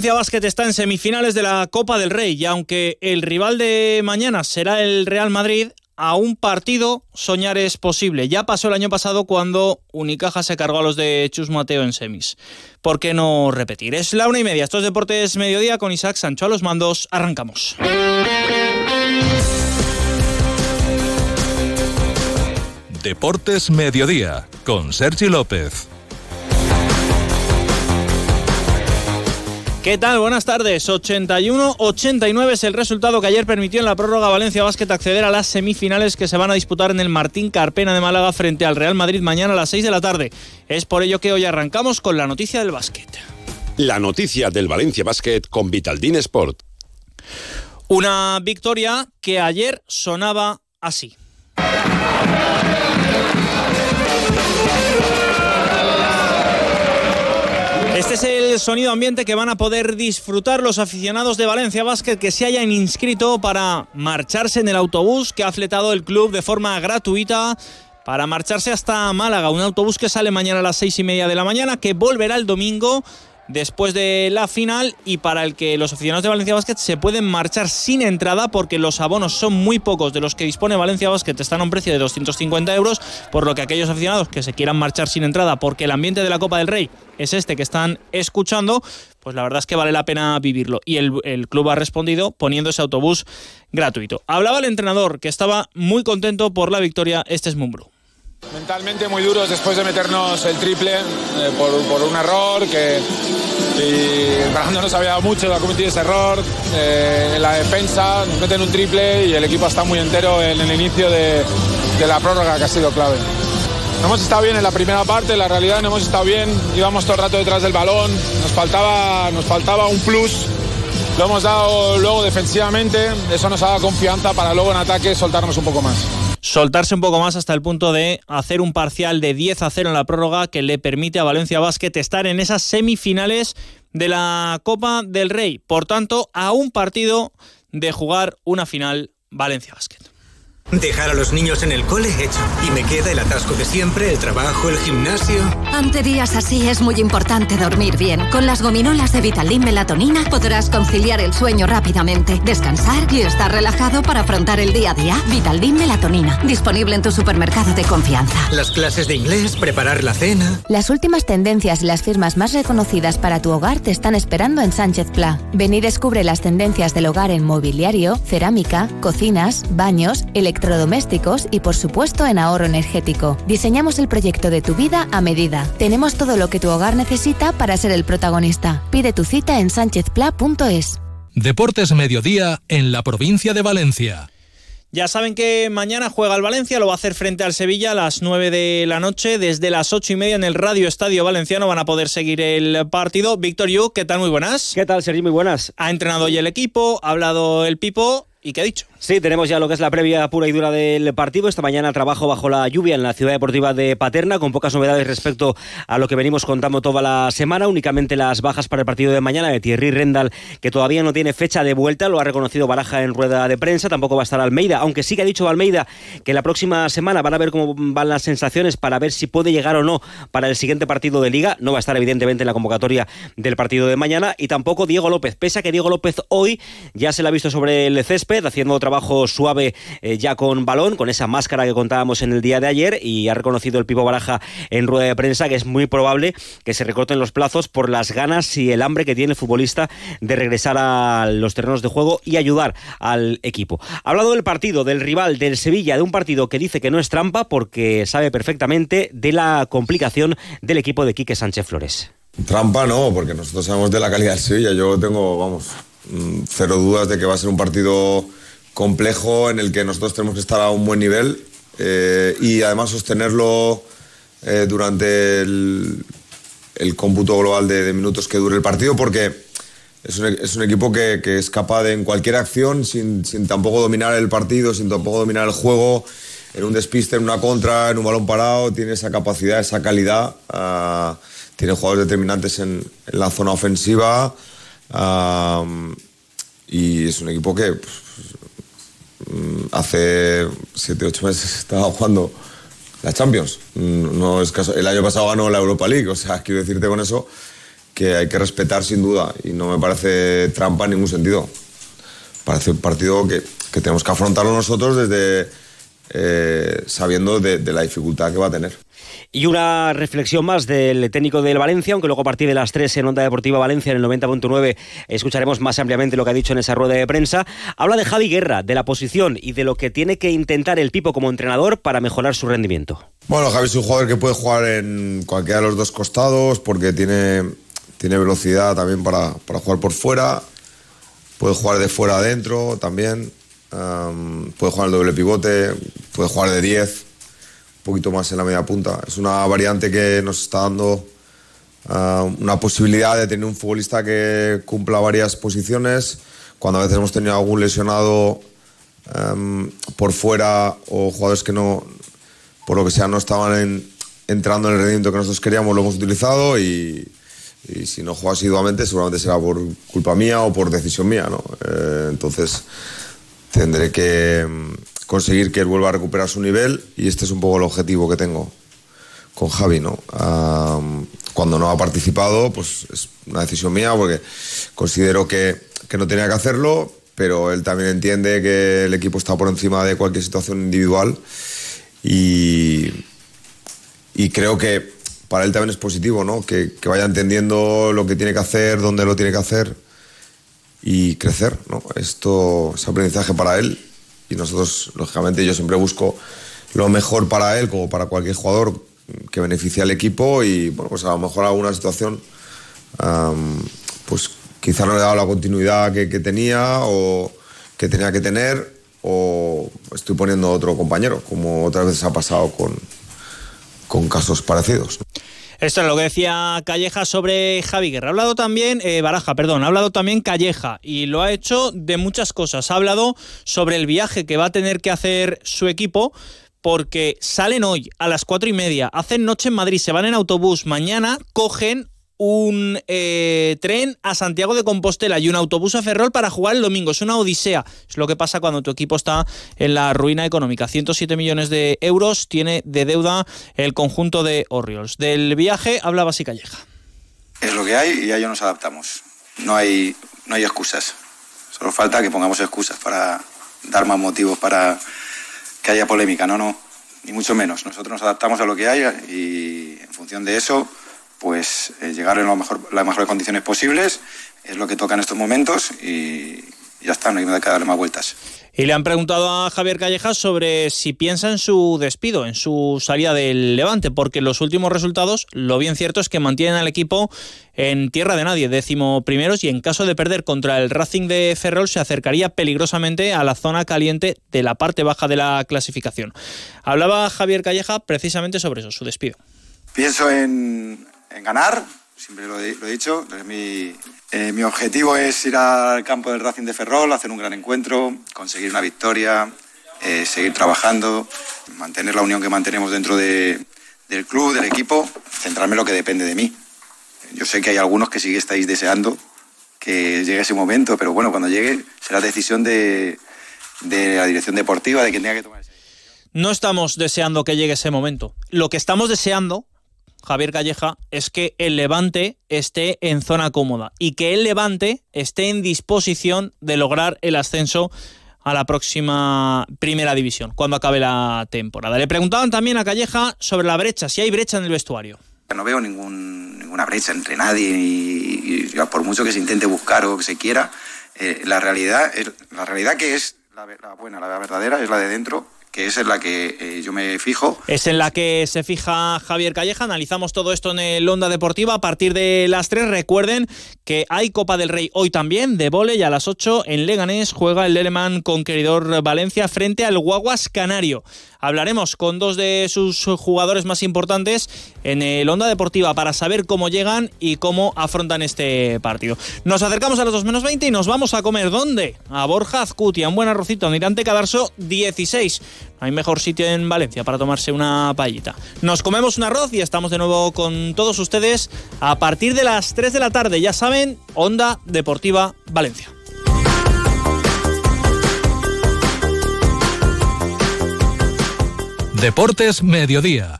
Valencia Basket está en semifinales de la Copa del Rey y aunque el rival de mañana será el Real Madrid, a un partido soñar es posible. Ya pasó el año pasado cuando Unicaja se cargó a los de Chus Mateo en semis. ¿Por qué no repetir? Es la una y media. Estos deportes mediodía con Isaac Sancho a los mandos. Arrancamos. Deportes mediodía con Sergi López. ¿Qué tal? Buenas tardes. 81-89 es el resultado que ayer permitió en la prórroga Valencia Basket acceder a las semifinales que se van a disputar en el Martín Carpena de Málaga frente al Real Madrid mañana a las 6 de la tarde. Es por ello que hoy arrancamos con la noticia del básquet. La noticia del Valencia Basket con Vitaldin Sport. Una victoria que ayer sonaba así. El sonido ambiente que van a poder disfrutar los aficionados de Valencia Basket que se hayan inscrito para marcharse en el autobús que ha fletado el club de forma gratuita para marcharse hasta Málaga. Un autobús que sale mañana a las seis y media de la mañana, que volverá el domingo después de la final y para el que los aficionados de Valencia Basket se pueden marchar sin entrada porque los abonos son muy pocos de los que dispone Valencia Basket, están a un precio de 250 euros, por lo que aquellos aficionados que se quieran marchar sin entrada porque el ambiente de la Copa del Rey es este que están escuchando, pues la verdad es que vale la pena vivirlo. Y el, club ha respondido poniendo ese autobús gratuito. Hablaba el entrenador que estaba muy contento por la victoria, este es Mumbro. Mentalmente muy duros después de meternos el triple eh, por, un error que y Fernando nos había dado mucho, ha cometido ese error. Eh, en la defensa, nos meten un triple y el equipo está muy entero en el inicio de, de la prórroga que ha sido clave. No hemos estado bien en la primera parte, la realidad no hemos estado bien, íbamos todo el rato detrás del balón, nos faltaba, nos faltaba un plus, lo hemos dado luego defensivamente, eso nos ha dado confianza para luego en ataque soltarnos un poco más soltarse un poco más hasta el punto de hacer un parcial de 10 a 0 en la prórroga que le permite a Valencia Basket estar en esas semifinales de la Copa del Rey. Por tanto, a un partido de jugar una final Valencia Basket. Dejar a los niños en el cole hecho. Y me queda el atasco de siempre, el trabajo, el gimnasio. Ante días así es muy importante dormir bien. Con las gominolas de Vitalin Melatonina podrás conciliar el sueño rápidamente, descansar y estar relajado para afrontar el día a día. Vitalin Melatonina. Disponible en tu supermercado de confianza. Las clases de inglés, preparar la cena. Las últimas tendencias y las firmas más reconocidas para tu hogar te están esperando en Sánchez Pla. Ven y descubre las tendencias del hogar en mobiliario, cerámica, cocinas, baños, electricidad electrodomésticos y por supuesto en ahorro energético. Diseñamos el proyecto de tu vida a medida. Tenemos todo lo que tu hogar necesita para ser el protagonista. Pide tu cita en sanchezpla.es. Deportes Mediodía en la provincia de Valencia. Ya saben que mañana juega el Valencia, lo va a hacer frente al Sevilla a las 9 de la noche. Desde las 8 y media en el Radio Estadio Valenciano van a poder seguir el partido. Víctor Yu, ¿qué tal? Muy buenas. ¿Qué tal, Sergi? Muy buenas. Ha entrenado hoy el equipo, ha hablado el Pipo ¿Y qué ha dicho? Sí, tenemos ya lo que es la previa pura y dura del partido. Esta mañana trabajo bajo la lluvia en la ciudad deportiva de Paterna, con pocas novedades respecto a lo que venimos contando toda la semana. Únicamente las bajas para el partido de mañana de Thierry Rendal, que todavía no tiene fecha de vuelta, lo ha reconocido Baraja en rueda de prensa. Tampoco va a estar Almeida, aunque sí que ha dicho Almeida que la próxima semana van a ver cómo van las sensaciones para ver si puede llegar o no para el siguiente partido de liga. No va a estar evidentemente en la convocatoria del partido de mañana. Y tampoco Diego López, pese a que Diego López hoy ya se la ha visto sobre el césped haciendo trabajo suave eh, ya con balón, con esa máscara que contábamos en el día de ayer y ha reconocido el Pipo Baraja en rueda de prensa que es muy probable que se recorten los plazos por las ganas y el hambre que tiene el futbolista de regresar a los terrenos de juego y ayudar al equipo. Ha hablado del partido, del rival, del Sevilla, de un partido que dice que no es trampa porque sabe perfectamente de la complicación del equipo de Quique Sánchez Flores. Trampa no, porque nosotros sabemos de la calidad del Sevilla. Yo tengo, vamos, cero dudas de que va a ser un partido complejo en el que nosotros tenemos que estar a un buen nivel eh, y además sostenerlo eh, durante el, el, cómputo global de, minutos que dure el partido porque es un, es un equipo que, es capaz de en cualquier acción sin, sin, tampoco dominar el partido, sin tampoco dominar el juego, en un despiste, en una contra, en un balón parado, tiene esa capacidad, esa calidad, uh, tiene jugadores determinantes en la zona ofensiva uh, y es un equipo que... Pues, Mm, hace 7, 8 meses estaba jugando la Champions. Mm, no el año pasado ganó la Europa League, o sea, quiero decirte con eso que hay que respetar sin duda y no me parece trampa en ningún sentido. Parece un partido que, que tenemos que afrontarlo nosotros desde eh, sabiendo de, de la dificultad que va a tener. Y una reflexión más del técnico del Valencia, aunque luego a partir de las 3 en Onda Deportiva Valencia en el 90.9 escucharemos más ampliamente lo que ha dicho en esa rueda de prensa. Habla de Javi Guerra, de la posición y de lo que tiene que intentar el Pipo como entrenador para mejorar su rendimiento. Bueno, Javi es un jugador que puede jugar en cualquiera de los dos costados porque tiene, tiene velocidad también para, para jugar por fuera. Puede jugar de fuera adentro también. Um, puede jugar el doble pivote, puede jugar de 10 un poquito más en la media punta. Es una variante que nos está dando una posibilidad de tener un futbolista que cumpla varias posiciones. Cuando a veces hemos tenido algún lesionado por fuera o jugadores que no, por lo que sea, no estaban en, entrando en el rendimiento que nosotros queríamos, lo hemos utilizado y, y si no juega asiduamente seguramente será por culpa mía o por decisión mía. ¿no? Eh, entonces tendré que conseguir que él vuelva a recuperar su nivel y este es un poco el objetivo que tengo con Javi, ¿no? Um, cuando no ha participado, pues es una decisión mía porque considero que, que, no tenía que hacerlo, pero él también entiende que el equipo está por encima de cualquier situación individual y, y creo que para él también es positivo, ¿no? Que, que, vaya entendiendo lo que tiene que hacer, dónde lo tiene que hacer y crecer, ¿no? Esto es aprendizaje para él y nosotros, lógicamente, yo siempre busco lo mejor para él, como para cualquier jugador que beneficie al equipo y, bueno, pues a lo mejor alguna situación, um, pues quizá no le he dado la continuidad que, que, tenía o que tenía que tener o estoy poniendo otro compañero, como otras veces ha pasado con, con casos parecidos. Esto es lo que decía Calleja sobre Javi Guerra. Ha hablado también, eh, Baraja, perdón, ha hablado también Calleja y lo ha hecho de muchas cosas. Ha hablado sobre el viaje que va a tener que hacer su equipo porque salen hoy a las cuatro y media, hacen noche en Madrid, se van en autobús, mañana cogen un eh, tren a Santiago de Compostela y un autobús a Ferrol para jugar el domingo. Es una odisea. Es lo que pasa cuando tu equipo está en la ruina económica. 107 millones de euros tiene de deuda el conjunto de Orioles. Del viaje hablaba así Calleja. Es lo que hay y a ello nos adaptamos. No hay, no hay excusas. Solo falta que pongamos excusas para dar más motivos para que haya polémica. No, no, ni mucho menos. Nosotros nos adaptamos a lo que hay y en función de eso pues eh, llegar en lo mejor, las mejores condiciones posibles, es lo que toca en estos momentos y ya está, no hay nada que darle más vueltas. Y le han preguntado a Javier Callejas sobre si piensa en su despido, en su salida del Levante, porque los últimos resultados, lo bien cierto es que mantienen al equipo en tierra de nadie, décimo primeros, y en caso de perder contra el Racing de Ferrol se acercaría peligrosamente a la zona caliente de la parte baja de la clasificación. Hablaba Javier Calleja precisamente sobre eso, su despido. Pienso en, en ganar, siempre lo he, dicho. Mi, eh, mi, objetivo es ir al campo del Racing de Ferrol, hacer un gran encuentro, conseguir una victoria, eh, seguir trabajando, mantener la unión que mantenemos dentro de, del club, del equipo, centrarme en lo que depende de mí. Yo sé que hay algunos que sí estáis deseando que llegue ese momento, pero bueno, cuando llegue será decisión de, de la dirección deportiva, de quien tenga que tomar esa decisión. No estamos deseando que llegue ese momento. Lo que estamos deseando Javier Calleja, es que el Levante esté en zona cómoda y que el Levante esté en disposición de lograr el ascenso a la próxima primera división, cuando acabe la temporada. Le preguntaban también a Calleja sobre la brecha, si hay brecha en el vestuario. No veo ninguna brecha entre nadie y, y, por mucho que se intente buscar o que se quiera, eh, la, realidad, la realidad que es la, la buena, la verdadera, es la de dentro que es en la que eh, yo me fijo. Es en la que se fija Javier Calleja. Analizamos todo esto en el Onda Deportiva a partir de las 3. Recuerden que hay Copa del Rey hoy también, de vole y a las 8 en Leganés juega el Leleman Conqueridor Valencia frente al Guaguas Canario. Hablaremos con dos de sus jugadores más importantes en el Onda Deportiva para saber cómo llegan y cómo afrontan este partido. Nos acercamos a los 2 menos 20 y nos vamos a comer. ¿Dónde? A Borja Azcutia, un buen arrocito, Mirante Cadarso 16. No hay mejor sitio en Valencia para tomarse una paellita. Nos comemos un arroz y estamos de nuevo con todos ustedes a partir de las 3 de la tarde. Ya saben, Onda Deportiva Valencia. Deportes Mediodía.